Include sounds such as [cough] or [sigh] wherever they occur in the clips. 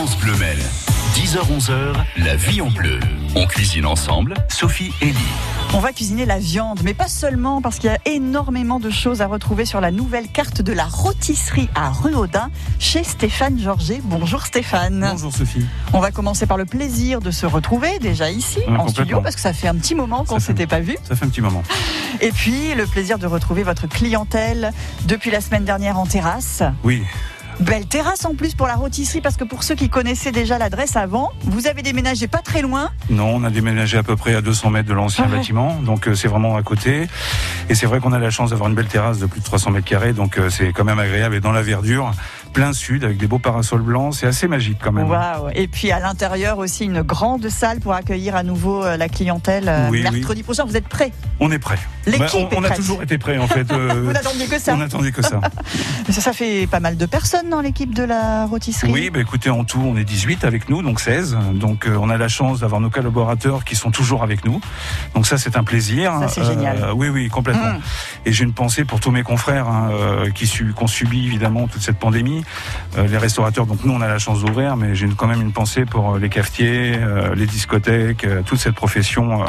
France Bleu Mel. 10h-11h, la vie en bleu. On cuisine ensemble, Sophie et Lee. On va cuisiner la viande, mais pas seulement parce qu'il y a énormément de choses à retrouver sur la nouvelle carte de la rôtisserie à Ruaudin chez Stéphane Georget. Bonjour Stéphane. Bonjour Sophie. On va commencer par le plaisir de se retrouver déjà ici Ouais, en studio parce que ça fait un petit moment qu'on fait- s'était pas vu. Ça fait un petit moment. Et puis le plaisir de retrouver votre clientèle depuis la semaine dernière en terrasse. Oui, Belle terrasse en plus pour la rôtisserie parce que pour ceux qui connaissaient déjà l'adresse avant, vous avez déménagé pas très loin. non, on a déménagé à peu près à 200 mètres de l'ancien Ah ouais. bâtiment, donc euh, c'est vraiment à côté. Et c'est vrai qu'on a la chance d'avoir une belle terrasse de plus de 300 mètres carrés, donc euh, c'est quand même agréable. Et dans la verdure, plein sud, avec des beaux parasols blancs, c'est assez magique quand même. Waouh Et puis à l'intérieur aussi une grande salle pour accueillir à nouveau euh, la clientèle euh, Oui, mercredi prochain. Vous êtes prêts? On est prêt. L'équipe Bah, on, est on a toujours été prêt en fait. [laughs] euh, Vous n'attendiez que ça. on n'attendait que ça. [laughs] ça. Ça fait pas mal de personnes dans l'équipe de la rôtisserie. Oui, bah écoutez, en tout, on est 18 avec nous, donc 16. Donc euh, on a la chance d'avoir nos collaborateurs qui sont toujours avec nous. Donc ça, c'est un plaisir. Ça, c'est génial. Oui, oui, complètement. Mm. Et j'ai une pensée pour tous mes confrères hein, qui ont subi évidemment toute cette pandémie. Euh, les restaurateurs, donc nous, on a la chance d'ouvrir, mais j'ai quand même une pensée pour euh, les cafetiers, euh, les discothèques, toute cette profession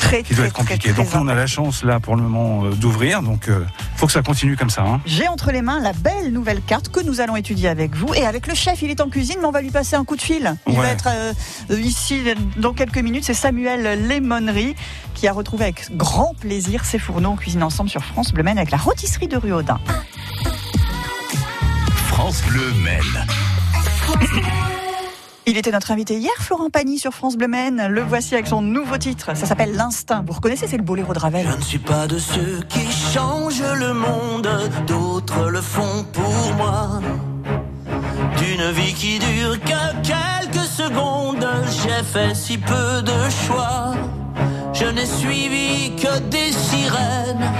Très, qui doit très, être compliquée. donc nous, on a la chance là pour le moment d'ouvrir. Donc il faut que ça continue comme ça. hein. J'ai entre les mains la belle nouvelle carte que nous allons étudier avec vous et avec le chef. Il est en cuisine, mais on va lui passer un coup de fil. Il Ouais. va être euh, ici dans quelques minutes. C'est Samuel Lémonerie qui a retrouvé avec grand plaisir ses fourneaux. On cuisine ensemble sur France Bleu Maine avec la rôtisserie de Ruaudin. France Bleu Mel. Il était notre invité hier, Florent Pagny sur France Bleu Maine. Le voici avec son nouveau titre. Ça s'appelle L'Instinct. Vous reconnaissez, c'est le boléro de Ravel. Je ne suis pas de ceux qui changent le monde, d'autres le font pour moi. D'une vie qui dure que quelques secondes, j'ai fait si peu de choix. Je n'ai suivi que des sirènes,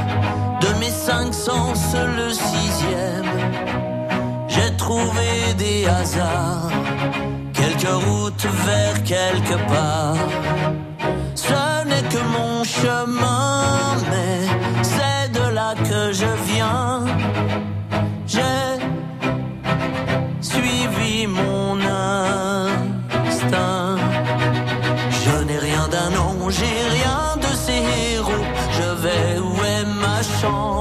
de mes cinq sens le sixième. J'ai trouvé des hasards, quelques routes vers quelque part. Ce n'est que mon chemin, mais c'est de là que je viens. J'ai suivi mon instinct. Je n'ai rien d'un ange, j'ai rien de ces héros. Je vais où est ma chance?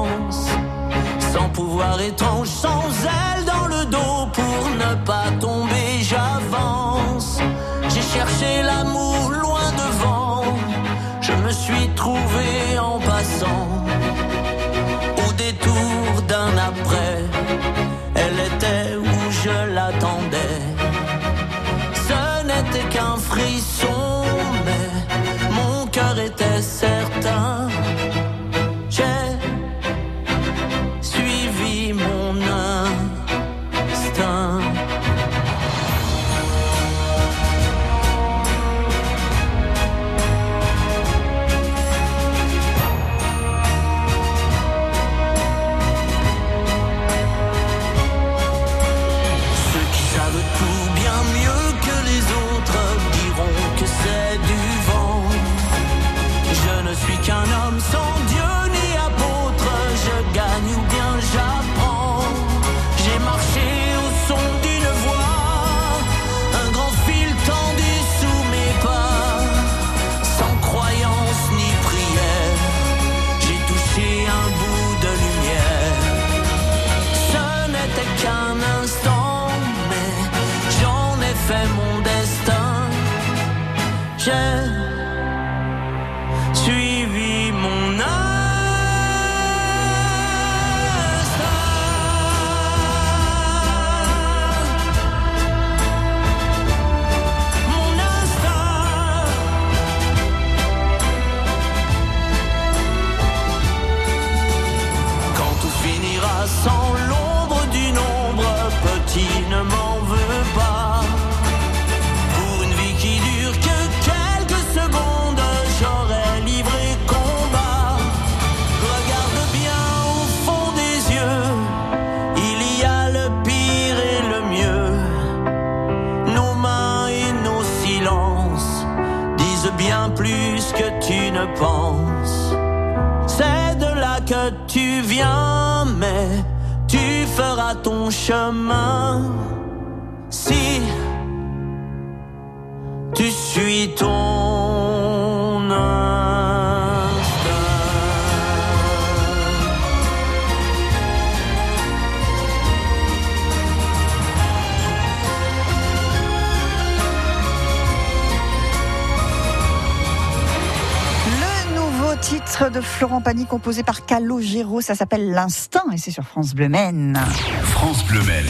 Florent Pagny composé par Calogero, ça s'appelle L'Instinct et c'est sur France Bleu Maine. France Bleu Mel.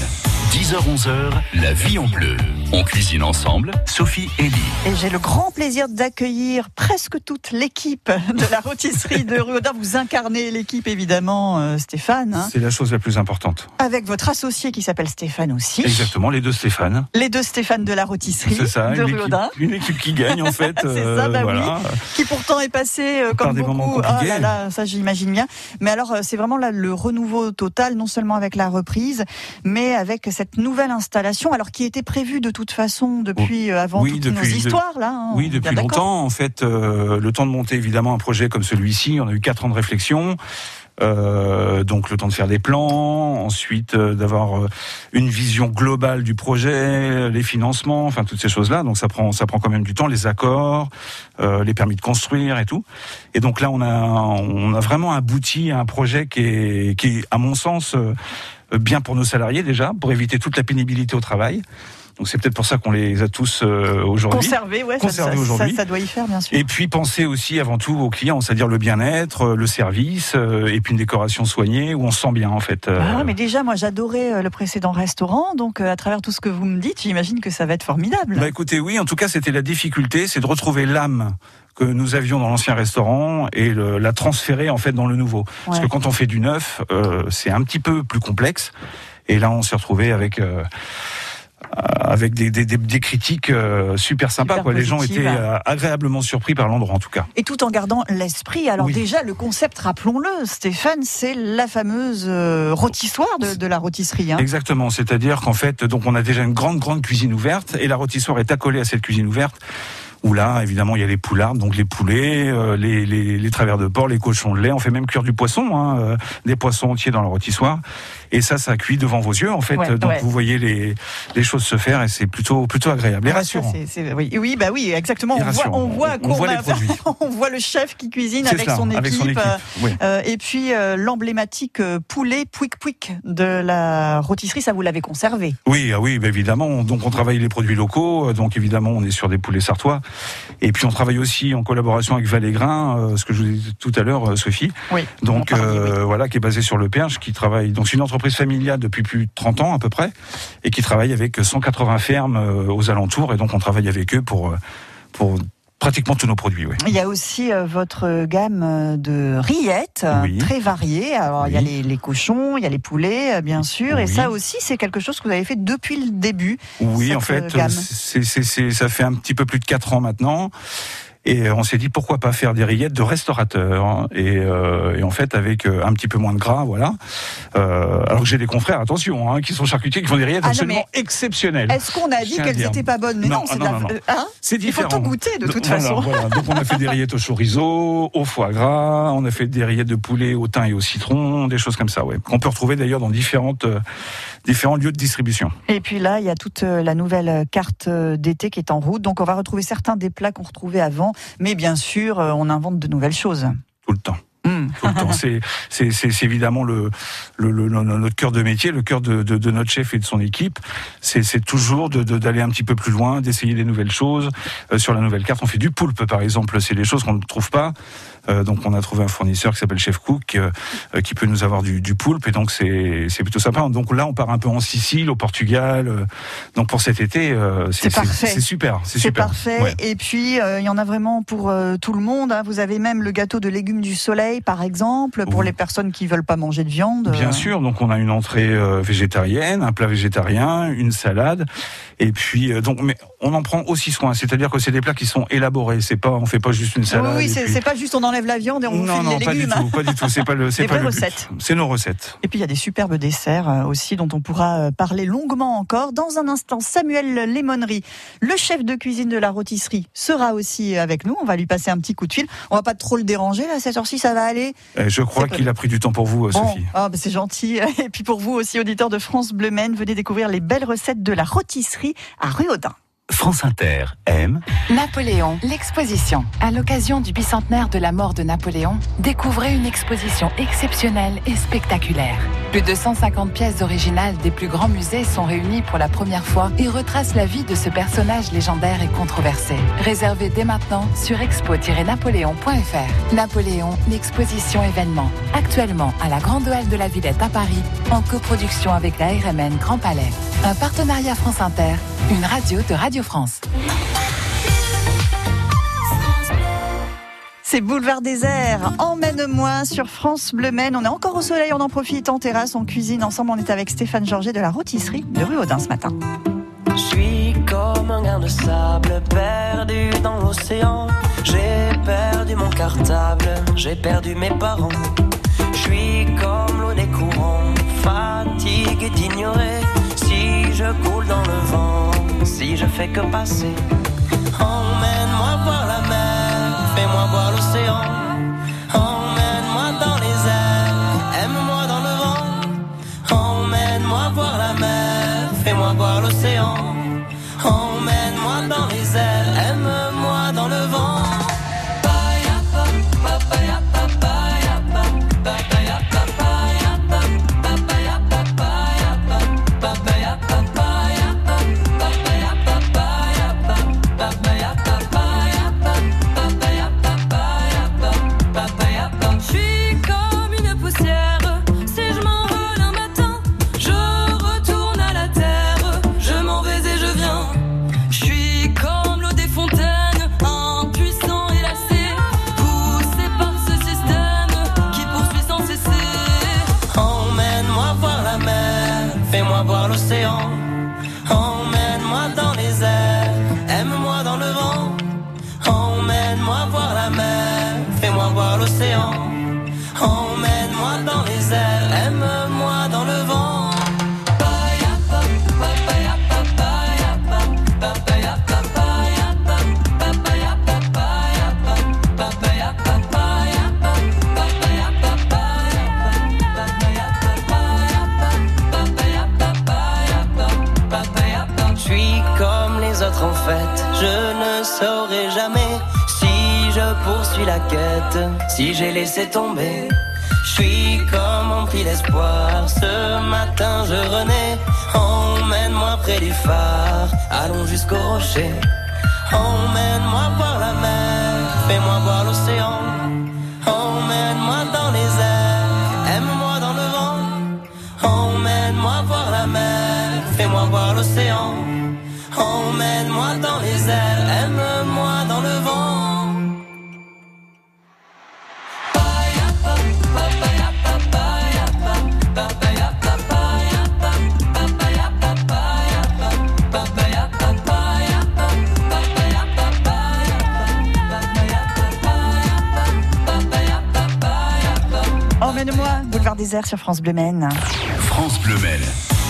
10h-11h, la vie en bleu. On cuisine ensemble, Sophie et Lee. Et j'ai le grand plaisir d'accueillir presque toute l'équipe de la rôtisserie de Ruaudin. Vous incarnez l'équipe évidemment, euh, Stéphane, hein, C'est la chose la plus importante. avec votre associé qui s'appelle Stéphane aussi. Exactement, les deux Stéphane. Les deux Stéphane de la rôtisserie C'est ça, de une équipe, Ruaudin. une équipe qui gagne en [laughs] fait. C'est ça, bah oui. voilà. qui pourtant est passé euh, Par comme des moments beaucoup. compliqués. là là, ça j'imagine bien. Mais alors euh, c'est vraiment là le renouveau total, non seulement avec la reprise, mais avec cette nouvelle installation, alors qui était prévue de toute façon depuis euh, avant Oui, toutes depuis- nos histoires là. hein, Oui, depuis longtemps. En fait, euh, le temps de monter évidemment un projet comme celui-ci, on a eu quatre ans de réflexion. Euh, donc le temps de faire des plans, ensuite euh, d'avoir euh, une vision globale du projet, les financements, enfin toutes ces choses-là. Donc ça prend ça prend quand même du temps, les accords, les permis de construire et tout. Et donc là on a on a vraiment abouti à un projet qui est qui est à mon sens bien pour nos salariés déjà, pour éviter toute la pénibilité au travail. Donc c'est peut-être pour ça qu'on les a tous euh, aujourd'hui. Conservé, ouais, ça- Conservé ça, aujourd'hui. ça, ça doit y faire bien sûr. Et puis penser aussi avant tout aux clients, c'est-à-dire le bien-être, euh, le service, euh, et puis une décoration soignée où on se sent bien en fait. euh. Ah, mais déjà, moi, j'adorais euh, le précédent restaurant, donc euh, à travers tout ce que vous me dites, j'imagine que ça va être formidable. Bah écoutez, oui, en tout cas c'était la difficulté, c'est de retrouver l'âme que nous avions dans l'ancien restaurant et le- la transférer en fait dans le nouveau. Parce que quand on fait du neuf, euh, c'est un petit peu plus complexe. Et là, on s'est retrouvé avec euh, avec des, des, des, des critiques euh, super sympas. Super quoi. Les gens étaient euh, agréablement surpris par l'endroit, en tout cas. Et tout en gardant l'esprit. Alors Oui. déjà, le concept, rappelons-le, Stéphane, c'est la fameuse euh, rôtissoire de, de la rôtisserie. Hein. Exactement, c'est-à-dire qu'en fait, donc on a déjà une grande grande cuisine ouverte et la rôtissoire est accolée à cette cuisine ouverte. Où là, évidemment, il y a les poulardes, donc les poulets, euh, les, les, les travers de porc, les cochons de lait. On fait même cuire du poisson, hein, euh, des poissons entiers dans la rôtissoire. Et ça, ça cuit devant vos yeux, en fait. Ouais, donc ouais. vous voyez les, les choses se faire et c'est plutôt plutôt agréable et Ah, rassurant. oui, oui, bah oui, exactement. Et On voit, on voit, On voit [laughs] on voit le chef qui cuisine avec, son équipe, avec son équipe. euh, oui. euh, et puis euh, l'emblématique poulet pouic pouic de la rôtisserie, ça vous l'avez conservé. Oui, ah oui, bah évidemment. Donc on travaille les produits locaux. Donc évidemment, on est sur des poulets sartois. Et puis on travaille aussi en collaboration avec Valégrin, euh, ce que je vous disais tout à l'heure, Sophie. Oui. Donc voilà, qui est basé sur le Perche, qui travaille. Donc c'est une entreprise familiale depuis plus de 30 ans à peu près, et qui travaille avec 180 fermes euh, aux alentours. Et donc on travaille avec eux pour euh, pour pratiquement tous nos produits. Oui. Il y a aussi euh, votre gamme de rillettes, Oui. très variée. Alors il y a les, les cochons, il y a les poulets, euh, bien sûr, et ça aussi c'est quelque chose que vous avez fait depuis le début. Oui, en fait, c'est, ça fait un petit peu plus de quatre ans maintenant. Et on s'est dit pourquoi pas faire des rillettes de restaurateurs hein. et, euh, et en fait avec euh, un petit peu moins de gras, voilà. Euh, alors que j'ai des confrères, attention, hein, qui sont charcutiers, qui font des rillettes Ah absolument exceptionnelles. Est-ce qu'on a dit qu'elles n'étaient pas bonnes? Mais non, Non, c'est la. euh, hein C'est Il faut différent. tout goûter de toute voilà, façon. voilà. Donc on a fait des rillettes au chorizo, au foie gras, on a fait des rillettes de poulet au thym et au citron, des choses comme ça, ouais. Qu'on peut retrouver d'ailleurs dans différentes, euh, différents lieux de distribution. Et puis là, il y a toute euh, la nouvelle euh, carte euh, d'été qui est en route. Donc on va retrouver certains des plats qu'on retrouvait avant, mais bien sûr, on invente de nouvelles choses. Tout le temps. Tout le temps. C'est, c'est, c'est, c'est évidemment le, le, le- notre cœur de métier, le cœur de, de, de notre chef et de son équipe. C'est, c'est toujours de, de- d'aller un petit peu plus loin, d'essayer des nouvelles choses. Euh, sur la nouvelle carte, on fait du poulpe, par exemple. C'est des choses qu'on ne trouve pas. Euh, donc, on a trouvé un fournisseur qui s'appelle Chef Cook, euh, euh, qui peut nous avoir du, du poulpe. Et donc, c'est, plutôt sympa. Donc là, on part un peu en Sicile, au Portugal. donc, pour cet été, C'est parfait. C'est super. C'est, parfait. Ouais. Et puis, il y en a vraiment pour tout le monde. hein. Vous avez même le gâteau de légumes du soleil, par exemple, pour Oui. les personnes qui veulent pas manger de viande. Bien sûr, donc on a une entrée végétarienne, un plat végétarien, une salade, et puis euh, donc mais on en prend aussi soin, c'est-à-dire que c'est des plats qui sont élaborés, c'est pas on fait pas juste une Oui, salade. oui, et c'est puis- pas juste on enlève la viande et on non non les pas du légumes. hein. tout, pas du tout, c'est pas le [laughs] c'est recettes. C'est nos recettes. Et puis il y a des superbes desserts euh, aussi dont on pourra euh, parler longuement encore. Dans un instant, Samuel Lémonerie, le chef de cuisine de la rôtisserie, sera aussi avec nous. On va lui passer un petit coup de fil. On va pas trop le déranger là, à cette heure-ci, ça va aller? Euh, je crois qu'il a pris du temps pour vous, Bon, Sophie. ah, bah, c'est gentil. [laughs] Et puis pour vous aussi, auditeurs de France Bleu Maine, venez découvrir les belles recettes de la rôtisserie à Ruaudin. France Inter aime Napoléon, l'exposition. À l'occasion du bicentenaire de la mort de Napoléon, découvrez une exposition exceptionnelle et spectaculaire. Plus de 150 pièces originales des plus grands musées sont réunies pour la première fois et retracent la vie de ce personnage légendaire et controversé. Réservez dès maintenant sur expo-napoléon.fr. Napoléon, l'exposition événement. Actuellement à la Grande Halle de la Villette à Paris, en coproduction avec la RMN Grand Palais. Un partenariat France Inter, une radio de Radio France. C'est Boulevard Désert. Emmène-moi sur France Bleu Maine. On est encore au soleil, on en profite en terrasse, on cuisine ensemble. On est avec Stéphane Georget de la rôtisserie de rue Audin ce matin. Je suis comme un grain de sable perdu dans l'océan. J'ai perdu mon cartable, j'ai perdu mes parents. Je suis comme l'eau des courants, fatigué d'ignorer. Fais que passer, emmène-moi voir la mer, fais-moi voir l'océan. La quête, si j'ai laissé tomber. Je suis comme empli d'espoir, ce matin je renais. Emmène-moi près du phare, allons jusqu'au rocher. Emmène-moi voir la mer, fais-moi voir l'océan. Boulevard Désert sur France Bleu Maine. France Bleu Maine.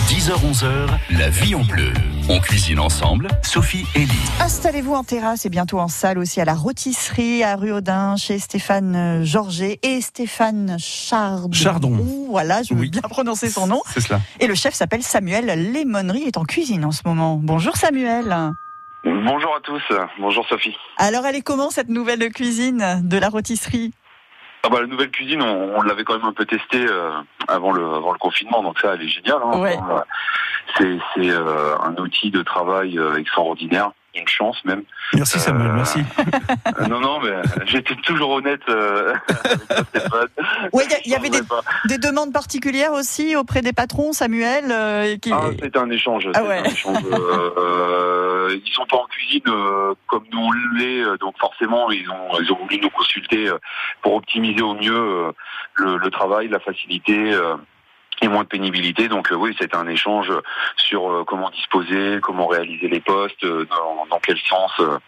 10h-11h, la vie en bleu. On cuisine ensemble, Sophie et Lee. Installez-vous en terrasse et bientôt en salle aussi à la rôtisserie à rue Audin chez Stéphane euh, Georget et Stéphane Chardon. Chardon. Voilà, je veux Oui. bien prononcer son nom. C'est cela. Et le chef s'appelle Samuel Lémonerie, il est en cuisine en ce moment. Bonjour Samuel. Bonjour à tous, bonjour Sophie. Alors elle est comment cette nouvelle cuisine de la rôtisserie? Ah bah, la nouvelle cuisine, on, on l'avait quand même un peu testée euh, avant, le, avant le confinement, donc ça, elle est géniale. hein. Ouais. Euh, C'est c'est, euh, un outil de travail euh, extraordinaire, une chance même. Merci Samuel, Euh, merci. Euh, non, non, mais j'étais toujours honnête euh. [laughs] Ouais, il y avait des, demandes particulières aussi auprès des patrons, Samuel. euh, qui... Ah, c'est un échange. Ah ouais. un échange. euh, euh, ils sont pas en cuisine euh, comme nous on l'est, euh, donc forcément ils ont ils ont voulu nous consulter euh, pour optimiser au mieux euh, le, le travail, la facilité. Et moins de pénibilité. Donc euh, oui, c'était un échange sur euh, comment disposer, comment réaliser les postes, euh, dans, dans quel sens, euh,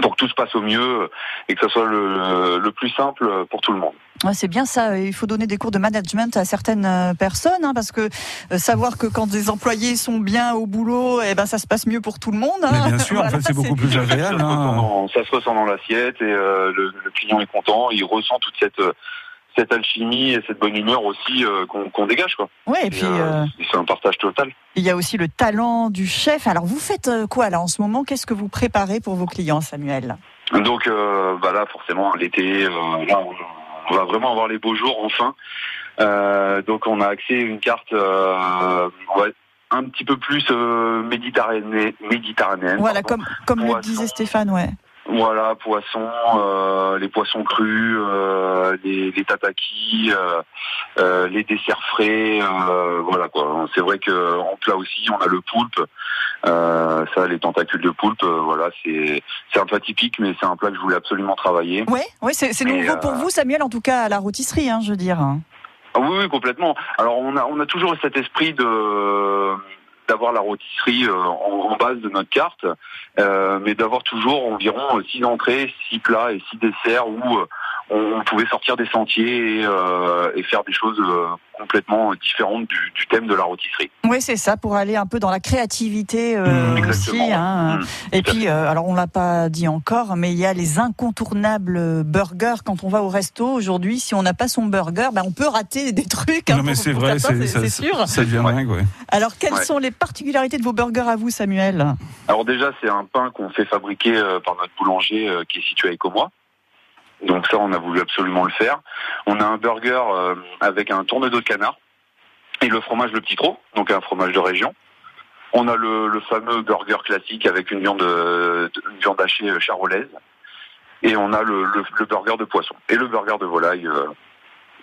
pour que tout se passe au mieux et que ça soit le, le plus simple pour tout le monde. Ouais, c'est bien ça. Il faut donner des cours de management à certaines personnes, hein, parce que savoir que quand des employés sont bien au boulot, eh ben ça se passe mieux pour tout le monde. hein. Mais bien sûr, [laughs] en Voilà, fait, c'est beaucoup plus agréable. hein. ça se ressent dans l'assiette et euh, le, le client est content, il ressent toute cette euh, cette alchimie et cette bonne humeur aussi euh, qu'on dégage quoi. Ouais, et puis euh, euh, c'est un partage total. il y a aussi le talent du chef. Alors vous faites quoi là en ce moment? Qu'est-ce que vous préparez pour vos clients, Samuel? Donc euh, bah là forcément l'été, on, va vraiment avoir les beaux jours enfin. Donc on a accès à une carte un petit peu plus méditerranéenne. méditerranéenne Voilà, pardon. comme comme le disait Stéphane, ouais. Voilà, poissons, euh, les poissons crus, euh, les, les tatakis, euh, euh, les desserts frais, euh, voilà quoi. C'est vrai que en plat aussi, on a le poulpe. Euh, ça, les tentacules de poulpe, euh, voilà, c'est c'est un plat typique, mais c'est un plat que je voulais absolument travailler. Ouais, ouais, c'est nouveau pour vous, Samuel, en tout cas à la rôtisserie, hein, je veux dire. Ah oui, oui, complètement. Alors on a on a toujours cet esprit de d'avoir la rôtisserie euh, en, base de notre carte, euh, mais d'avoir toujours environ euh, six entrées, six plats et six desserts où euh, on, pouvait sortir des sentiers et, euh, et faire des choses euh, complètement différentes du, du thème de la rôtisserie. Oui, c'est ça, pour aller un peu dans la créativité euh, Mmh, aussi. hein. Mmh, Et puis, euh, alors on l'a pas dit encore, mais il y a les incontournables burgers. Quand on va au resto aujourd'hui, si on n'a pas son burger, ben on peut rater des trucs. hein, non, mais c'est vrai, c'est sûr. ça devient Ouais. dingue, ouais. Alors, quelles Ouais. sont les particularités de vos burgers à vous, Samuel? Alors déjà, c'est un pain qu'on fait fabriquer euh, par notre boulanger euh, qui est situé à Écomois. Donc ça, on a voulu absolument le faire. On a un burger euh, avec un tourne-dos de canard et le fromage le petit trot, donc un fromage de région. On a le, le fameux burger classique avec une viande, euh, une viande hachée euh, charolaise. Et on a le, le- le burger de poisson et le burger de volaille, euh,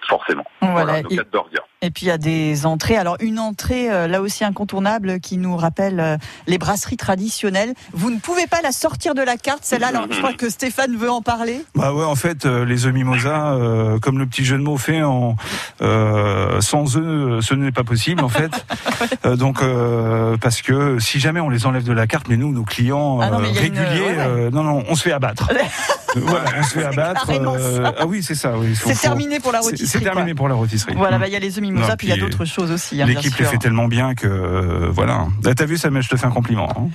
forcément. Voilà. Voilà, nos Et, quatre burgers. Et puis il y a des entrées. Alors une entrée euh, là aussi incontournable qui nous rappelle euh, les brasseries traditionnelles. Vous ne pouvez pas la sortir de la carte, celle-là. Alors je crois que Stéphane veut en parler. Bah ouais, en fait, euh, les œufs mimosa, euh, comme le petit jeu de mots fait, en, euh, sans eux, ce n'est pas possible en fait. [laughs] Euh, donc, parce que si jamais on les enlève de la carte, mais nous, nos clients Ah non, une- réguliers, ouais, non, non, on se fait abattre. [laughs] voilà, on se fait abattre. ah oui, c'est ça. Oui, C'est terminé pour la rôtisserie. C'est terminé pour la rôtisserie. Voilà, bah, il y a les œufs mimosa, Non, puis il y a d'autres choses aussi. hein, L'équipe les sûr. fait tellement bien que euh, voilà. Là, T'as vu, Samuel, je te fais un compliment. hein.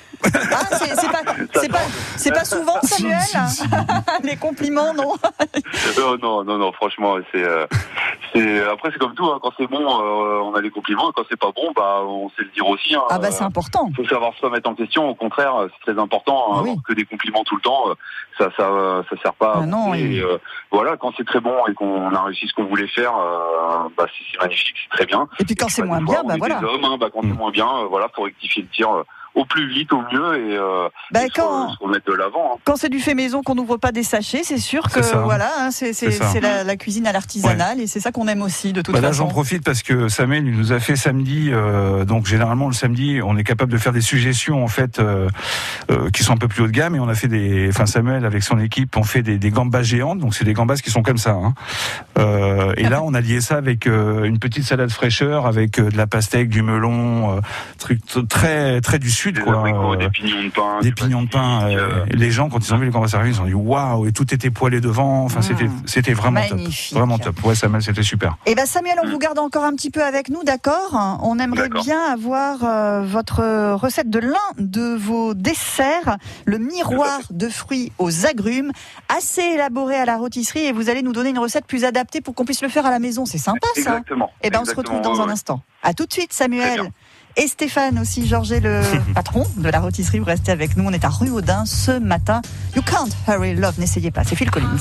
Ah, c'est c'est pas, c'est pas, souvent, [laughs] Samuel. Les compliments, non [laughs] Euh, non, non, non, franchement, c'est, euh, c'est après c'est comme tout. hein, quand c'est bon, euh, on a des compliments. Et quand c'est pas bon, bah on sait le dire aussi. hein. Ah bah c'est important. faut savoir se remettre en question. Au contraire, c'est très important. hein, oui. que des compliments tout le temps, euh, ça, ça, euh, ça sert pas. Ah non, oui. Et, euh, voilà, quand c'est très bon et qu'on a réussi ce qu'on voulait faire, euh, bah c'est magnifique, c'est très bien. Et puis quand c'est Bah, moins bien, bah voilà. Des hommes, hein, bah, quand Mm. c'est moins bien, voilà, faut rectifier le tir euh, au plus vite, au mieux et, euh, Bah, et quand, se remettre de l'avant. hein. quand c'est du fait maison, qu'on n'ouvre pas des sachets, c'est sûr que ça. voilà, hein, c'est la, la cuisine à l'artisanal et c'est ça qu'on aime aussi de toute Bah là, façon. j'en profite parce que Samuel il nous a fait samedi. euh, donc généralement le samedi, on est capable de faire des suggestions en fait euh, euh, qui sont un peu plus haut de gamme. Et on a fait des. Enfin Samuel avec son équipe, on fait des, des gambas géantes. Donc c'est des gambas qui sont comme ça. hein. Euh, et là, on a lié ça avec euh, une petite salade fraîcheur, avec euh, de la pastèque, du melon, euh, truc très très du sud Des quoi. abricots, Euh, des pignons de pain. des du pignons de pain. euh, euh, les gens, quand ils ont vu les gambas servir, ils ont dit waouh, et tout était poêlé devant. Enfin, Mm. c'était c'était vraiment Magnifique. top, vraiment top. Ouais, Samuel, c'était super. Eh ben Samuel, on Mm. vous garde encore un petit peu avec nous, d'accord? On aimerait D'accord. bien avoir euh, votre recette de l'un de vos desserts, le miroir de fruits aux agrumes, assez élaboré à la rôtisserie, et vous allez nous donner une recette plus adaptée pour qu'on puisse le faire à la maison. C'est sympa ça. Exactement. Eh ben on se retrouve dans un instant. À tout de suite, Très Samuel. Et Stéphane aussi, Georges est le [laughs] patron de la rôtisserie. Vous restez avec nous. On est à Rue Audin ce matin. You can't hurry love. N'essayez pas. C'est Phil Collins.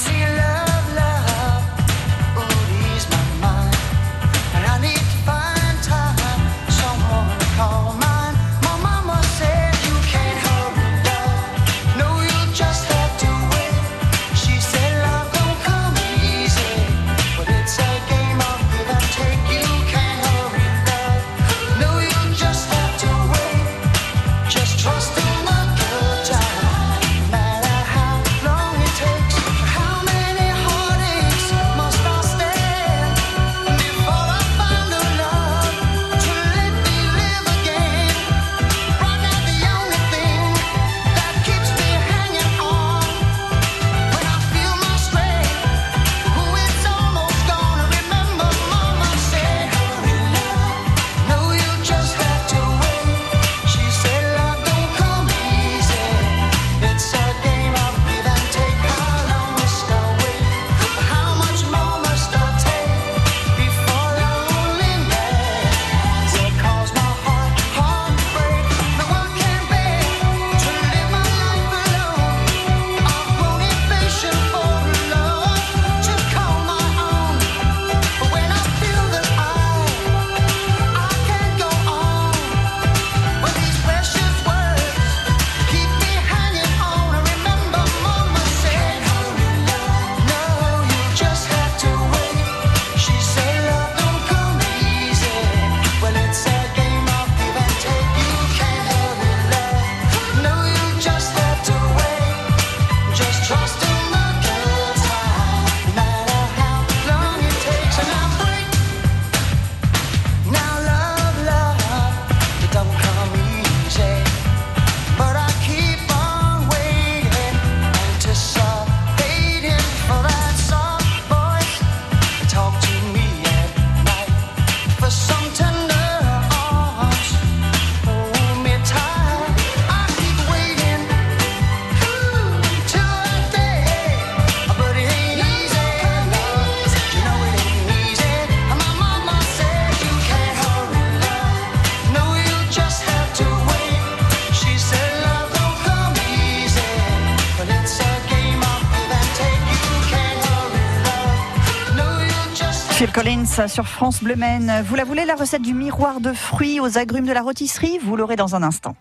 Sur France Bleu Maine. Vous la voulez, la recette du miroir de fruits aux agrumes de la rôtisserie? Vous l'aurez dans un instant.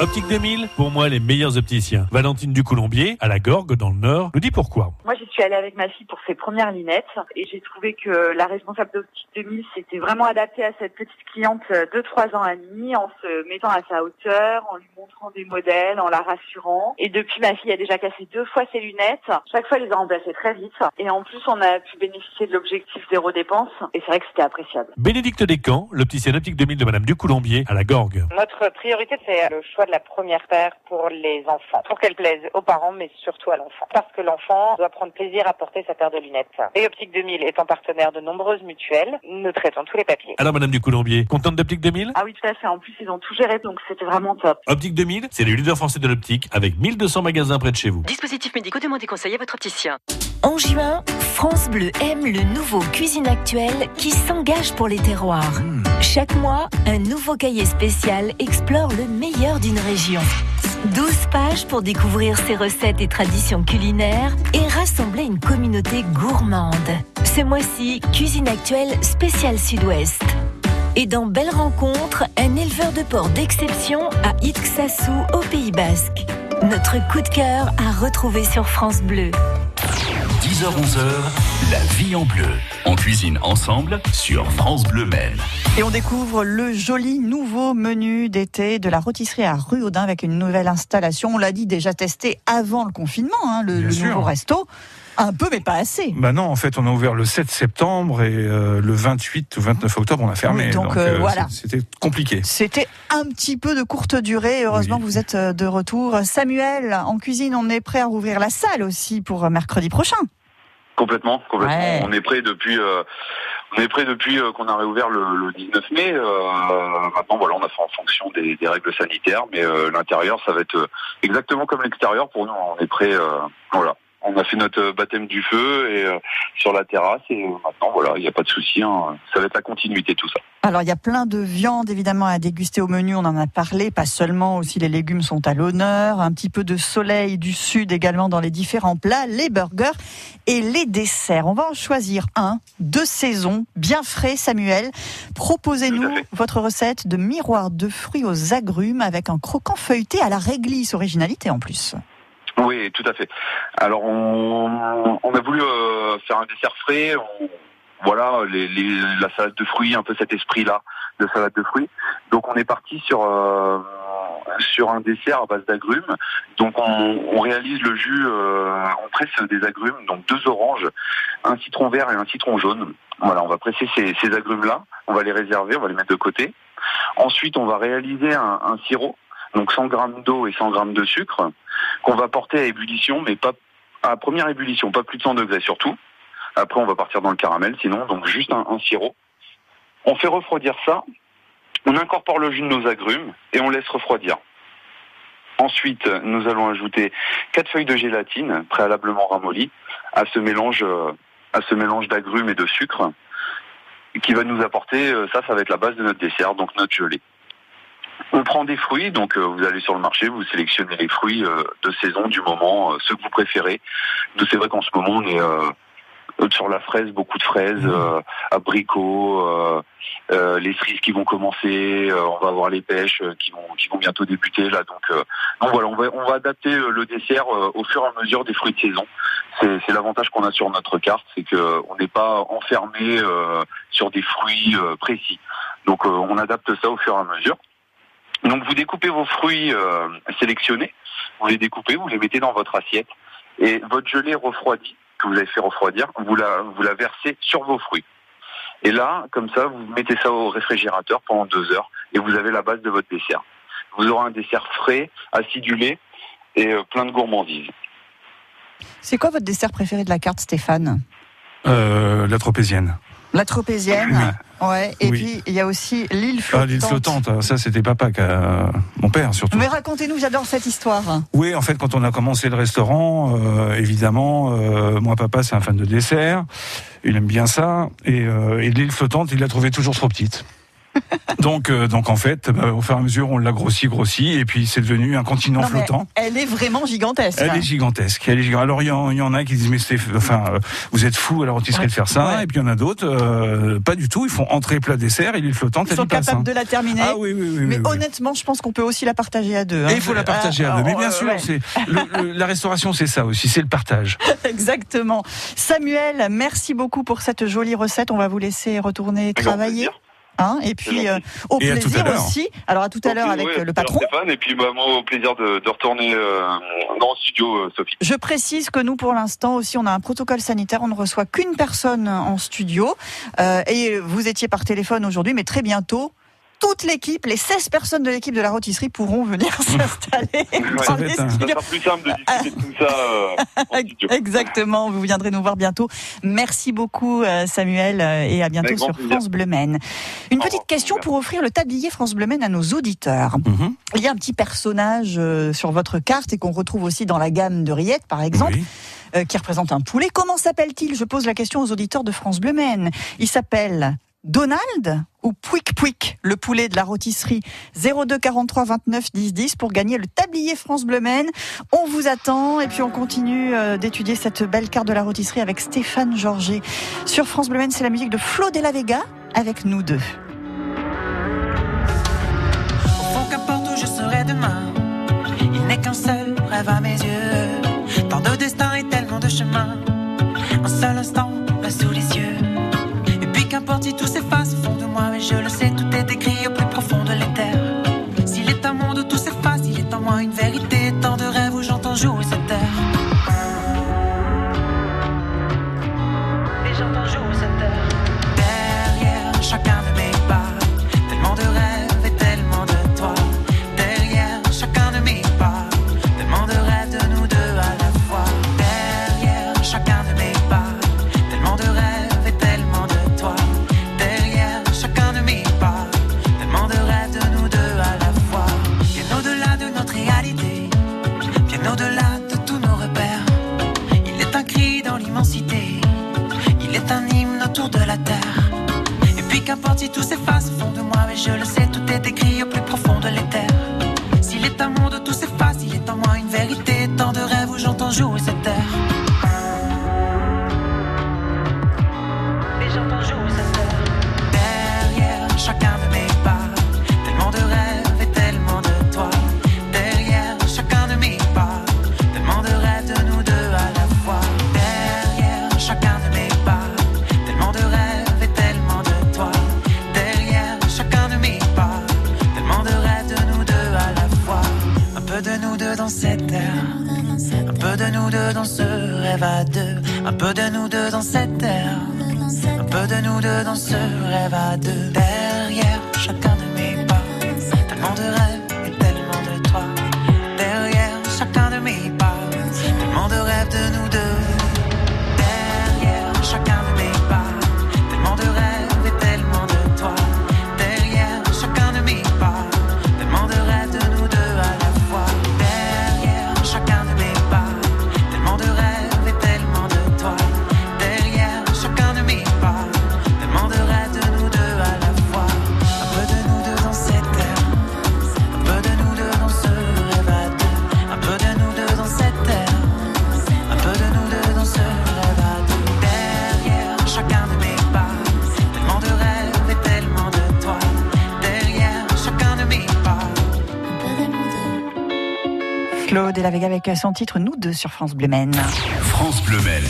Optique 2000, pour moi, les meilleurs opticiens. Valentine Ducoulombier, à la Gorgue, dans le Nord, nous dit pourquoi. Moi, j'y suis allée avec ma fille pour ses premières lunettes et j'ai trouvé que la responsable d'Optique 2000 s'était vraiment adaptée à cette petite cliente de 3 ans et demi en se mettant à sa hauteur, en lui montrant des modèles, en la rassurant. Et depuis, ma fille a déjà cassé deux fois ses lunettes. Chaque fois, elle les a remplacées très vite. Et en plus, on a pu bénéficier de l'objectif zéro dépense et c'est vrai que c'était appréciable. Bénédicte Descamps, l'opticienne Optique 2000 de Madame Ducoulombier, à la Gorgue. Notre priorité, c'est le choix de la première paire pour les enfants, pour qu'elle plaise aux parents, mais surtout à l'enfant. Parce que l'enfant doit prendre plaisir à porter sa paire de lunettes. Et Optique 2000 étant partenaire de nombreuses mutuelles, nous traitons tous les papiers. Alors Madame Ducoulombier, contente d'Optique 2000 Ah oui, tout à fait. En plus, ils ont tout géré, donc c'était vraiment top. Optique 2000, c'est le leader français de l'optique, avec 1200 magasins près de chez vous. Dispositifs médicaux, demandez conseil à votre opticien. En juin, France Bleu aime le nouveau Cuisine Actuelle qui s'engage pour les terroirs. Chaque mois, un nouveau cahier spécial explore le meilleur région. 12 pages pour découvrir ses recettes et traditions culinaires et rassembler une communauté gourmande. Ce mois-ci, Cuisine Actuelle spécial Sud-Ouest. Et dans Belle Rencontre, un éleveur de porc d'exception à Itxassou au Pays Basque. Notre coup de cœur à retrouver sur France Bleu. 10h-11h, la vie en bleu. On cuisine ensemble sur France Bleu Maine. Et on découvre le joli nouveau menu d'été de la rôtisserie à Rue Audin avec une nouvelle installation. On l'a dit déjà testé avant le confinement, hein, le, nouveau resto. Un peu, mais pas assez. Bah non, en fait, on a ouvert le 7 septembre et euh, le 28 ou 29 octobre, on a fermé. Oui, donc, euh, voilà. c'est- C'était compliqué. C'était un petit peu de courte durée. Heureusement que vous êtes euh, de retour. Samuel, en cuisine, on est prêt à rouvrir la salle aussi pour euh, mercredi prochain. Complètement, complètement. Ouais. On est prêt depuis, euh, on est prêt depuis euh, qu'on a réouvert le, le 19 mai. Euh, maintenant, voilà, on a fait en fonction des, des règles sanitaires, mais euh, l'intérieur, ça va être exactement comme l'extérieur. Pour nous, on est prêt. euh, voilà, on a fait notre baptême du feu et euh, sur la terrasse et euh, maintenant, voilà, il n'y a pas de souci. hein. ça va être la continuité tout ça. Alors, il y a plein de viandes évidemment à déguster au menu. On en a parlé, pas seulement. Aussi, les légumes sont à l'honneur. Un petit peu de soleil du sud également dans les différents plats, les burgers et les desserts. On va en choisir un de saison, bien frais. Samuel, proposez-nous votre recette de miroir de fruits aux agrumes avec un croquant feuilleté à la réglisse. Originalité en plus. Oui, tout à fait. Alors, on, on a voulu euh, faire un dessert frais. voilà, les, les- la salade de fruits, un peu cet esprit-là de salade de fruits. Donc, on est parti sur euh, sur un dessert à base d'agrumes. Donc, on, on réalise le jus, euh, on presse des agrumes, donc deux oranges, un citron vert et un citron jaune. Voilà, on va presser ces, ces agrumes-là. On va les réserver, on va les mettre de côté. Ensuite, on va réaliser un, un sirop, donc 100 grammes d'eau et 100 grammes de sucre qu'on va porter à ébullition, mais pas à première ébullition, pas plus de 100 degrés surtout. Après, on va partir dans le caramel, sinon, donc juste un, sirop. On fait refroidir ça, on incorpore le jus de nos agrumes et on laisse refroidir. Ensuite, nous allons ajouter quatre feuilles de gélatine préalablement ramollies à ce mélange, euh, à ce mélange d'agrumes et de sucre, qui va nous apporter, euh, ça, ça va être la base de notre dessert, donc notre gelée. On prend des fruits, donc euh, vous allez sur le marché, vous sélectionnez les fruits euh, de saison du moment, euh, ceux que vous préférez. Nous, c'est vrai qu'en ce moment, on est euh, sur la fraise, beaucoup de fraises, euh, abricots, euh, euh, les cerises qui vont commencer, euh, on va avoir les pêches euh, qui vont qui vont bientôt débuter là. Donc, euh, donc voilà, on va on va adapter le dessert euh, au fur et à mesure des fruits de saison. C'est c'est l'avantage qu'on a sur notre carte, c'est que euh, on n'est pas enfermé euh, sur des fruits euh, précis. Donc euh, on adapte ça au fur et à mesure. Donc vous découpez vos fruits euh, sélectionnés, vous les découpez, vous les mettez dans votre assiette et votre gelée refroidie que vous avez fait refroidir, vous la vous la versez sur vos fruits. Et là, comme ça, vous mettez ça au réfrigérateur pendant deux heures et vous avez la base de votre dessert. Vous aurez un dessert frais, acidulé et euh, plein de gourmandises. C'est quoi votre dessert préféré de la carte, Stéphane? Euh, la tropézienne. La tropézienne? [laughs] Ouais. Et Oui. puis, il y a aussi l'île flottante. Ah, l'île flottante, ah, ça c'était papa, qui a- mon père surtout. Mais racontez-nous, j'adore cette histoire. Oui, en fait, quand on a commencé le restaurant, euh, évidemment, euh, moi, papa, c'est un fan de dessert. Il aime bien ça. Et, euh, et l'île flottante, il l'a trouvée toujours trop petite. [laughs] Donc, euh, donc en fait, bah, au fur et à mesure, on l'a grossi, grossi, et puis c'est devenu un continent Non, flottant. elle est vraiment gigantesque. Elle est gigantesque. Elle est gigantesque. Alors il y, en, il y en a qui disent mais c'est, enfin, euh, vous êtes fou à la rôtisserie de faire ça. Et puis il y en a d'autres, euh, pas du tout. Ils font entrée, plat, dessert, et l'île flottante, Ils sont passe. capables hein. de la terminer. Ah oui, oui, oui. mais oui, oui. honnêtement, je pense qu'on peut aussi la partager à deux. hein. Et il faut la partager à Ah, deux. Mais oh, bien euh, sûr, ouais. c'est le- le- la restauration, c'est ça aussi, c'est le partage. [laughs] Exactement. Samuel, merci beaucoup pour cette jolie recette. On va vous laisser retourner travailler. Hein, et puis euh, au Et plaisir aussi. Alors à tout à l'heure avec Ouais, euh, le patron. Stéphane, et puis bah, moi, au plaisir de, de retourner euh, dans le studio, euh, Sophie. Je précise que nous, pour l'instant aussi, on a un protocole sanitaire. On ne reçoit qu'une personne en studio. Euh, et vous étiez par téléphone aujourd'hui, mais très bientôt. Toute l'équipe, les 16 personnes de l'équipe de la rôtisserie pourront venir [laughs] s'installer dans Ça être plus simple de discuter de tout ça euh, en studio. Exactement, vous viendrez nous voir bientôt. Merci beaucoup euh, Samuel euh, et à bientôt Avec sur plaisir. France Bleu Maine. Une petite question pour offrir le tablier France Bleu Maine à nos auditeurs. Mhm. Il y a un petit personnage sur votre carte et qu'on retrouve aussi dans la gamme de rillettes par exemple. qui représente un poulet. Comment s'appelle-t-il? Je pose la question aux auditeurs de France Bleu Maine. Il s'appelle Donald ou Pouic Pouic, le poulet de la rôtisserie 02 43 29 10 10 pour gagner le tablier France Bleu Maine. On vous attend et puis on continue euh, d'étudier cette belle carte de la rôtisserie avec Stéphane Georget. Sur France Bleu Maine, c'est la musique de Flo Della Vega avec nous deux. Au fond, qu'importe où je serai demain, il n'est qu'un seul rêve à mes yeux. Tant de destins et tellement de chemins, un seul instant si tout s'efface au fond de moi, mais je le sais, si tout s'efface au fond de moi, mais je le sais, tout est écrit au plus profond de l'éther. S'il est un monde tout s'efface, il est en moi une vérité, tant de rêves où j'entends jouer Claude et la Vega avec son titre Nous deux sur France Bleu Maine. France Bleu Maine.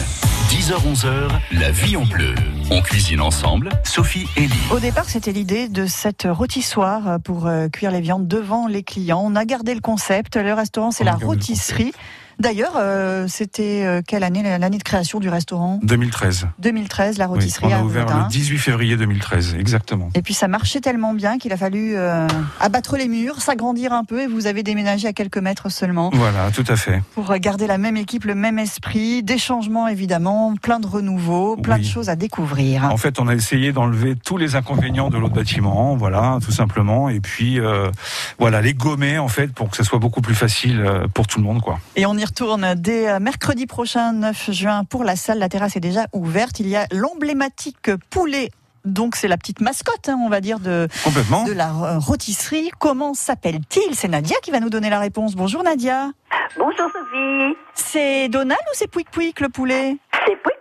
10h-11h, la vie en bleu. On cuisine ensemble, Sophie et Lily. Au départ, c'était l'idée de cette rôtissoire pour euh, cuire les viandes devant les clients. On a gardé le concept. Le restaurant, c'est la rôtisserie. D'ailleurs, euh, c'était euh, quelle année l'année de création du restaurant? 2013. 2013, la Oui, rôtisserie on a ouvert le 18 février 2013, exactement. Et puis ça marchait tellement bien qu'il a fallu euh, abattre les murs, s'agrandir un peu et vous avez déménagé à quelques mètres seulement Voilà, tout à fait. pour garder la même équipe, le même esprit, des changements évidemment, plein de renouveaux, plein de choses à découvrir. En fait, on a essayé d'enlever tous les inconvénients de l'autre bâtiment, voilà, tout simplement, et puis euh, voilà, les gommer en fait pour que ça soit beaucoup plus facile pour tout le monde, quoi. Et on y retourne dès euh, mercredi prochain, 9 juin, pour la salle. La terrasse est déjà ouverte. Il y a l'emblématique poulet donc c'est la petite mascotte, hein, on va dire, de, Complètement. de la euh, rôtisserie. Comment s'appelle-t-il? C'est Nadia qui va nous donner la réponse. Bonjour Nadia. Bonjour Sophie. C'est Donald ou c'est Pouic Pouic le poulet?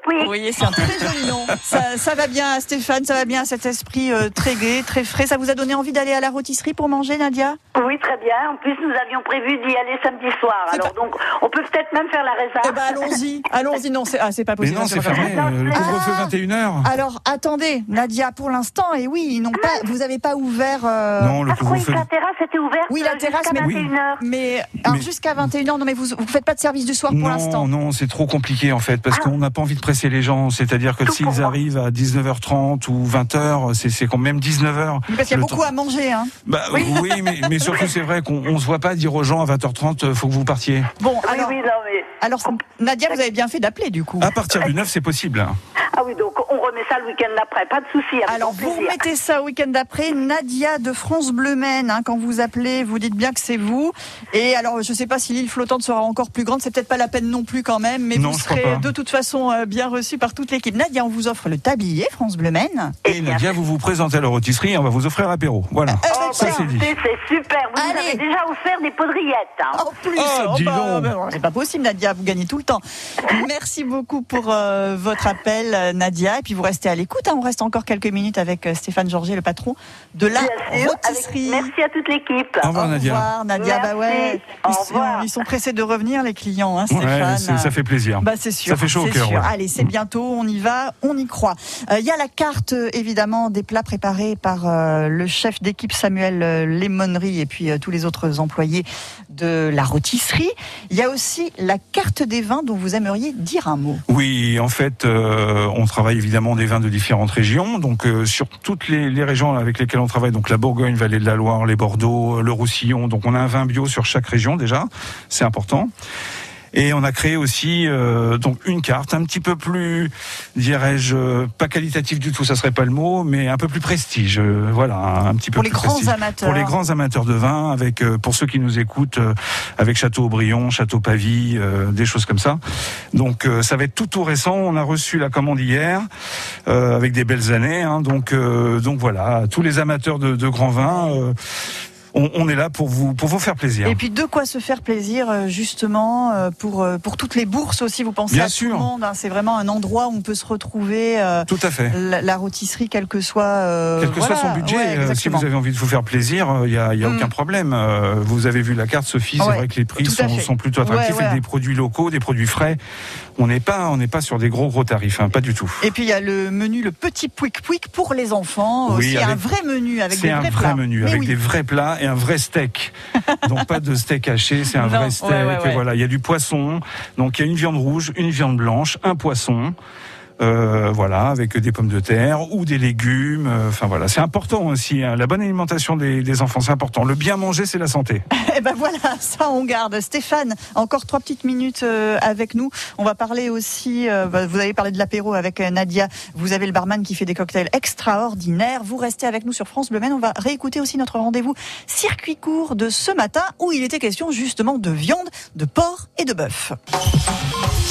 Oui, c'est un très joli nom. Ça, ça va bien à Stéphane, ça va bien à cet esprit euh, très gai, très frais. Ça vous a donné envie d'aller à la rôtisserie pour manger, Nadia? Oui, très bien. En plus, nous avions prévu d'y aller samedi soir. Alors donc, on peut peut-être même faire la réserve. Eh ben allons-y, allons-y. Non, c'est ah, pas Mais possible. non, c'est fermé. euh, Le couvre-feu 21h. Alors attendez, Nadia, pour l'instant, et oui, ils n'ont pas, vous n'avez pas ouvert. euh, Non, le couvre-feu. La terrasse était ouverte. Oui, la euh, terrasse, jusqu'à mais, 21h. mais Mais- jusqu'à 21h, non mais vous vous faites pas de service du soir pour Non, l'instant. non, c'est trop compliqué en fait, Ah. parce qu'on n'a pas envie de presser les gens. C'est-à-dire que s'ils arrivent à 19h30 ou 20h, c'est quand même 19h. Oui, Parce qu'il y a beaucoup temps- à manger, hein. Bah, oui, mais, mais surtout c'est vrai qu'on on se voit pas dire aux gens à 20h30, euh, faut que vous partiez. Bon, alors, Oui, oui, non, mais... alors Nadia, vous avez bien fait d'appeler du coup. À partir du 9, c'est possible. Ah oui, donc on remet ça le week-end d'après. Pas de souci. Alors vous plaisir. mettez ça au week-end d'après, Nadia de France Bleu Maine. hein, quand vous appelez, vous dites bien que c'est vous. Et alors je sais pas si l'île flottante sera encore plus grande, c'est peut-être pas la peine non plus quand même, mais Non, vous serez de toute façon euh, bien reçu par toute l'équipe. Nadia, on vous offre le tablier France Bleu Maine. Et Nadia, vous vous présentez à la rôtisserie et on va vous offrir l'apéro. Voilà, Oh, ça bah, c'est dit. C'est super. Vous nous avez déjà offert des poudriettes. Hein. En plus, Oh, oh, dis bah, donc. bah, c'est pas possible, Nadia, vous gagnez tout le temps. Merci beaucoup pour euh, votre appel, euh, Nadia, et puis vous restez à l'écoute. hein. On reste encore quelques minutes avec euh, Stéphane Georget, le patron de la Bien sûr, rôtisserie. avec- Merci à toute l'équipe. Au revoir, Nadia. Au revoir, Nadia. Bah ouais. Au Ils sont, revoir. ils sont pressés de revenir, les clients, hein, Stéphane. ça fait plaisir. Bah, c'est sûr. Ça fait chaud au cœur. ouais. Allez, c'est bientôt, on y va, on y croit. Euh, Il y a la carte, euh, évidemment, des plats préparés par euh, le chef d'équipe Samuel Lémonerie et puis euh, tous les autres employés de la rôtisserie. Il y a aussi la carte des vins dont vous aimeriez dire un mot. Oui, en fait, euh, on travaille évidemment des vins de différentes régions. Donc, euh, sur toutes les, régions avec lesquelles on travaille, donc la Bourgogne, Vallée de la Loire, les Bordeaux, le Roussillon. Donc, on a un vin bio sur chaque région déjà. C'est important. Et on a créé aussi euh, donc une carte un petit peu plus, dirais-je, euh, pas qualitative du tout, ça serait pas le mot, mais un peu plus prestige. euh, voilà, un petit peu Pour les plus grands prestige. amateurs. Pour les grands amateurs de vin, avec euh, pour ceux qui nous écoutent, euh, avec Château Aubryon, Château Pavie, euh, des choses comme ça. Donc euh, ça va être tout tout récent. On a reçu la commande hier euh, avec des belles années. hein. donc euh, donc voilà, tous les amateurs de, de grands vins. On, on est là pour vous pour vous faire plaisir. Et puis de quoi se faire plaisir euh, justement euh, pour euh, pour toutes les bourses aussi. Vous pensez Bien à sûr. tout le monde. hein. C'est vraiment un endroit où on peut se retrouver. euh, Tout à fait. La, la rôtisserie, quel que soit. euh, Quel que voilà. soit son budget, Ouais, si vous avez envie de vous faire plaisir, il n'y a, y a Mm. aucun problème. Vous avez vu la carte, Sophie, c'est vrai que les prix sont, plutôt attractifs Ouais, avec des produits locaux, des produits frais. On n'est pas, on n'est pas sur des gros gros tarifs, hein, pas du tout. Et puis il y a le menu, le petit pouic pouic pour les enfants. Oui, aussi avec- un vrai menu avec C'est des un vrais vrai plats. menu avec oui. des vrais plats et un vrai steak. donc pas de steak haché, c'est un Non, vrai steak. ouais, ouais, ouais. Voilà, il y a du poisson. Donc il y a une viande rouge, une viande blanche, un poisson. Euh, voilà, avec des pommes de terre ou des légumes. euh, Enfin voilà, c'est important aussi. hein. La bonne alimentation des, des enfants, c'est important. Le bien manger, c'est la santé. [laughs] Eh ben voilà, ça on garde. Stéphane, encore trois petites minutes euh, avec nous. On va parler aussi, euh, bah, vous avez parlé de l'apéro avec euh, Nadia. Vous avez le barman qui fait des cocktails extraordinaires. Vous restez avec nous sur France Bleu Maine. On va réécouter aussi notre rendez-vous circuit court de ce matin où il était question justement de viande, de porc et de bœuf.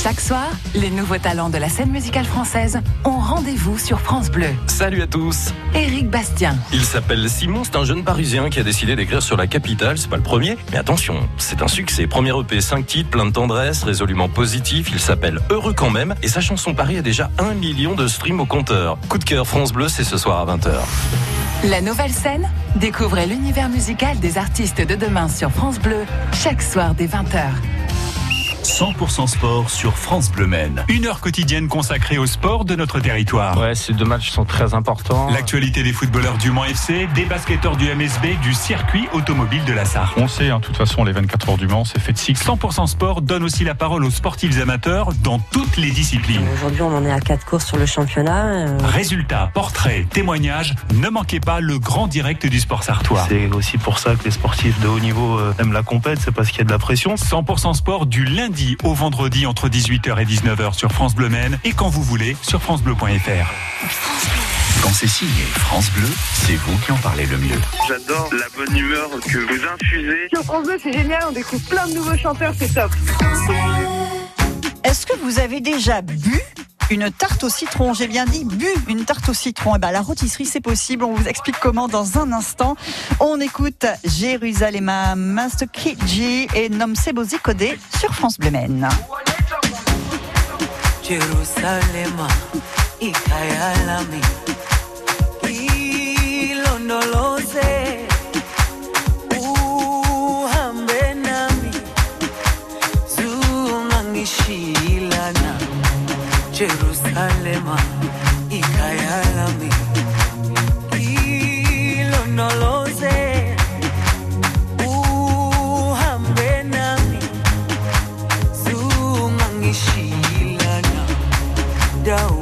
Chaque soir, les nouveaux talents de la scène musicale française ont rendez-vous sur France Bleu. Salut à tous. Éric Bastien, Il s'appelle Simon, c'est un jeune parisien qui a décidé d'écrire sur la capitale, c'est pas le premier, mais attention, c'est un succès. Premier EP, 5 titres, plein de tendresse, résolument positif, il s'appelle Heureux quand même, et sa chanson Paris a déjà un million de streams au compteur. Coup de cœur France Bleu, c'est ce soir à 20h. la nouvelle scène, découvrez l'univers musical des artistes de demain sur France Bleu, chaque soir dès 20h. 100% sport sur France Bleu Maine. Une heure quotidienne consacrée au sport de notre territoire. Ouais, ces deux matchs sont très importants. L'actualité des footballeurs du Mans FC, des basketteurs du MSB, du circuit automobile de la Sarre. On sait, hein, de toute façon, les 24 heures du Mans, c'est fait de cycle. 100% sport donne aussi la parole aux sportifs amateurs dans toutes les disciplines. Aujourd'hui, on en est à quatre courses sur le championnat. euh, Résultats, portraits, témoignages, ne manquez pas le grand direct du sport sartois. C'est aussi pour ça que les sportifs de haut niveau euh, aiment la compète, c'est parce qu'il y a de la pression. 100% sport du lundi au vendredi entre 18h et 19h sur France Bleu Maine et quand vous voulez sur francebleu.fr. Quand c'est signé France Bleu, c'est vous qui en parlez le mieux. J'adore la bonne humeur que vous infusez. Sur France Bleu, c'est génial, on découvre plein de nouveaux chanteurs, c'est top. Est-ce que vous avez déjà bu une tarte au citron. J'ai bien dit bu une tarte au citron. Et ben, la rôtisserie, c'est possible. On vous explique comment dans un instant. On écoute Jérusalem, Master Kidji et Nom Sebozi Codé sur France Bleu Maine. Jerusalema ikhaya lami ilondoloze uhambe nami zungangishilana dawo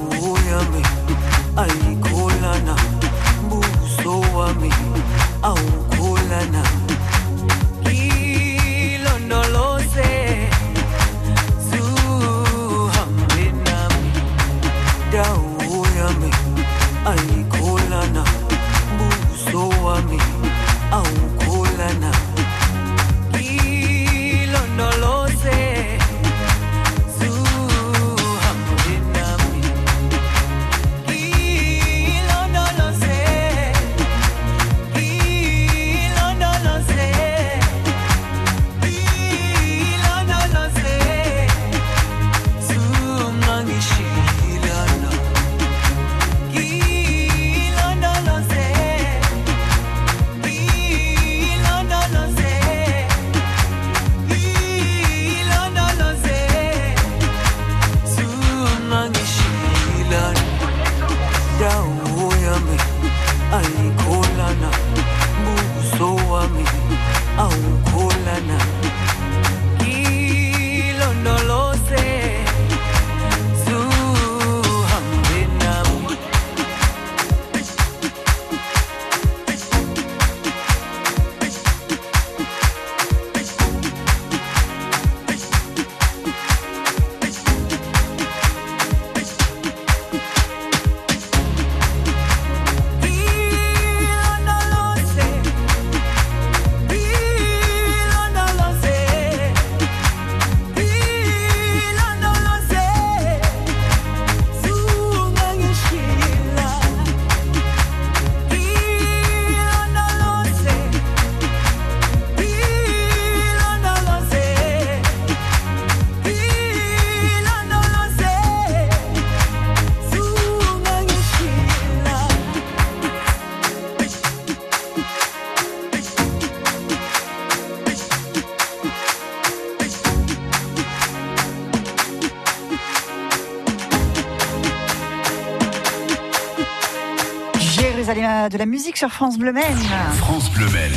la musique sur France Bleu Maine. France Bleu Maine.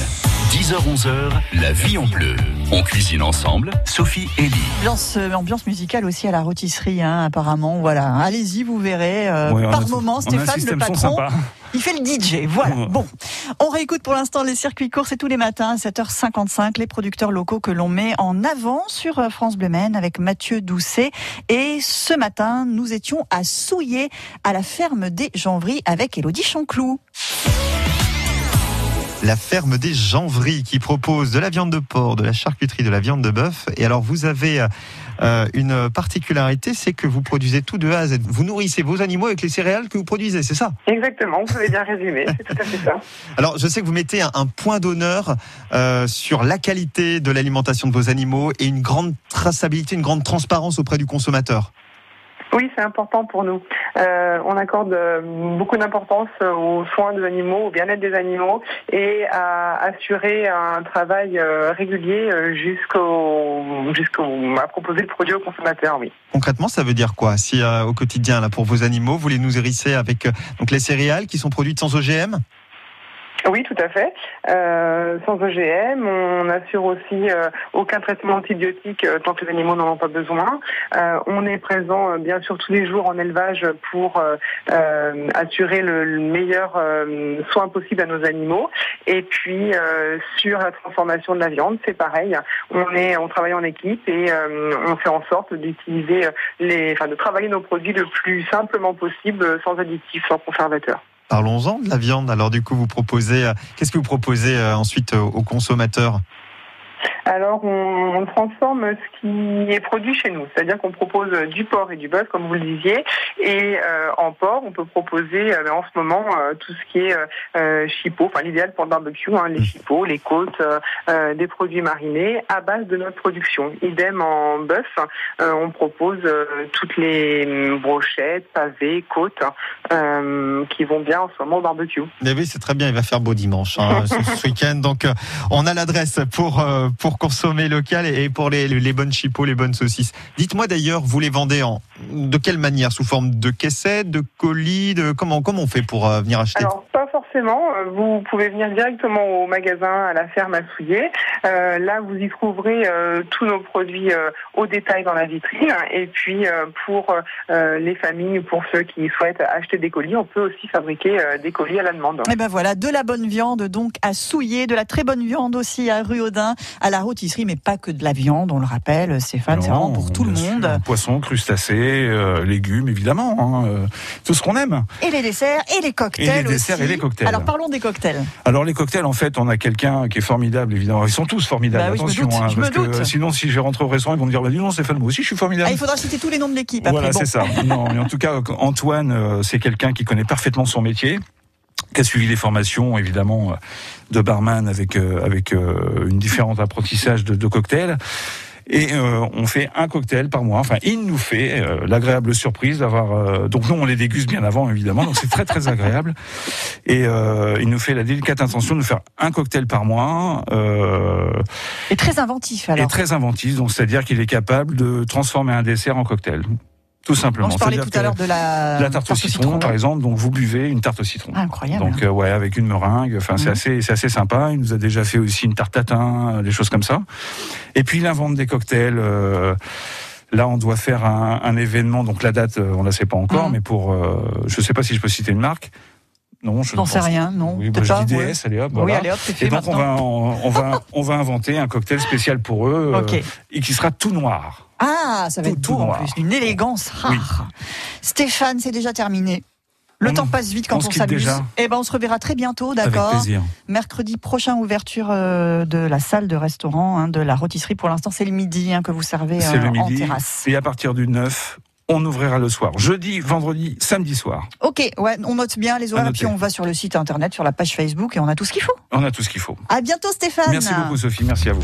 10h-11h, la vie en bleu. On cuisine ensemble, Sophie et Lee. Ambiance, euh, ambiance musicale aussi à la rôtisserie, hein, apparemment. Voilà, allez-y, vous verrez. euh, Ouais, par moment, Stéphane, le patron, il fait le DJ. Voilà. Bon, on réécoute pour l'instant les circuits courts. C'est tous les matins à 7h55 les producteurs locaux que l'on met en avant sur euh, France Bleu avec Mathieu Doucet. Et ce matin, nous étions à Souillé, à la ferme des Janvries avec Elodie Chanclou. La ferme des Janvries qui propose de la viande de porc, de la charcuterie, de la viande de bœuf. Et alors vous avez euh, une particularité, c'est que vous produisez tout de A à Z. Vous nourrissez vos animaux avec les céréales que vous produisez, c'est ça? Exactement, vous avez bien résumé, [laughs] c'est tout à fait ça. Alors je sais que vous mettez un, un point d'honneur euh, sur la qualité de l'alimentation de vos animaux et une grande traçabilité, une grande transparence auprès du consommateur. Oui, c'est important pour nous. Euh, on accorde euh, beaucoup d'importance aux soins des animaux, au bien-être des animaux et à assurer un travail euh, régulier jusqu'au jusqu'au à proposer le produit au consommateur. Oui. Concrètement, ça veut dire quoi? Si au quotidien, là, pour vos animaux, vous les nourrissez avec donc les céréales qui sont produites sans OGM Oui, tout à fait. Euh, sans OGM, on assure aussi euh, aucun traitement antibiotique euh, tant que les animaux n'en ont pas besoin. On est présent bien sûr tous les jours en élevage pour assurer le, le meilleur soin possible à nos animaux. Et puis sur la transformation de la viande, c'est pareil. On est, on travaille en équipe et on fait en sorte d'utiliser les, enfin de travailler nos produits le plus simplement possible, sans additifs, sans conservateurs. Parlons-en de la viande. Alors du coup, vous proposez, euh, qu'est-ce que vous proposez euh, ensuite euh, aux consommateurs? Alors, on, on transforme ce qui est produit chez nous. C'est-à-dire qu'on propose du porc et du bœuf, comme vous le disiez. Et euh, en porc, on peut proposer euh, en ce moment euh, tout ce qui est euh, euh, chipot, enfin l'idéal pour le barbecue, hein, les chipots, les côtes, euh, euh, des produits marinés à base de notre production. Idem en bœuf, euh, on propose euh, toutes les hum, brochettes, pavés, côtes euh, qui vont bien en ce moment au barbecue. Mais oui, c'est très bien, il va faire beau dimanche hein, ce, ce week-end. Donc, on a l'adresse pour, euh, pour consommer local et pour les, les bonnes chipots, les bonnes saucisses. Dites-moi d'ailleurs, vous les vendez en de quelle manière? Sous forme de caissettes, de colis de, comment, comment on fait pour euh, venir acheter? Alors, pas forcément. Euh, Vous pouvez venir directement au magasin, à la ferme à Souillet. Euh, là, vous y trouverez euh, tous nos produits euh, au détail dans la vitrine. Et puis, euh, pour euh, les familles, pour ceux qui souhaitent acheter des colis, on peut aussi fabriquer euh, des colis à la demande. Et ben voilà, de la bonne viande donc à souiller, de la très bonne viande aussi à rue Audin, à la rôtisserie, mais pas que de la viande, on le rappelle, Stéphane, c'est vraiment pour tout le monde. Poissons, crustacés, euh, légumes, évidemment. hein, euh, tout ce qu'on aime. Et les desserts et les cocktails. Et les desserts aussi. et les cocktails. Alors parlons des cocktails. Alors les cocktails, en fait, on a quelqu'un qui est formidable, évidemment. Ils sont tous formidables. Bah oui, je me Attention, doute, hein, je me que sinon, si je vais rentrer au restaurant, ils vont me dire, bah, dis non, Stéphane, moi aussi, je suis formidable. Ah, il faudra citer tous les noms de l'équipe. Voilà. Bon. c'est ça. Non, mais en tout cas, Antoine, euh, c'est quelqu'un qui connaît parfaitement son métier qui a suivi les formations évidemment euh, de barman avec euh, avec euh, une différente apprentissage de, de cocktails. Et euh, on fait un cocktail par mois. Enfin, il nous fait euh, l'agréable surprise d'avoir. euh, donc nous, on les déguste bien avant, évidemment. Donc c'est très très agréable. Et euh, il nous fait la délicate intention de nous faire un cocktail par mois. Euh, Et très inventif alors. et très inventif. Donc c'est-à-dire qu'il est capable de transformer un dessert en cocktail. Tout simplement. On parlait tout à l'heure de la, la tarte, au citron, par exemple. Donc vous buvez une tarte au citron. Ah, incroyable. Donc euh, ouais, avec une meringue. Enfin, c'est Mhm. assez, c'est assez sympa. Il nous a déjà fait aussi une tarte tatin, euh, des choses comme ça. Et puis il invente des cocktails. euh, Là, on doit faire un, un événement. Donc la date, euh, on la sait pas encore, Mhm. mais pour, euh, je sais pas si je peux citer une marque. Non, je J'en ne sais rien, non. Oui, bah, je pas, dis ouais. DS, allez hop. Oui, voilà. allez hop, c'est fait Et donc on va, on, on va, on va inventer un cocktail spécial pour eux, euh, et qui sera tout noir. Ah, ça va Tout- être tout beau en plus, d'une élégance rare. Stéphane, c'est déjà terminé. Le On- temps passe vite quand on s'amuse. Eh ben, on se reverra très bientôt, Avec d'accord plaisir. Mercredi prochain, ouverture euh, de la salle de restaurant, hein, de la rôtisserie. Pour l'instant, c'est le midi hein, que vous servez euh, le en midi. terrasse. Et à partir du 9, on ouvrira le soir. Jeudi, vendredi, samedi soir. Ok, ouais, on note bien les horaires, puis on va sur le site internet, sur la page Facebook, et on a tout ce qu'il faut. On a tout ce qu'il faut. À bientôt, Stéphane. Merci beaucoup, Sophie. Merci à vous.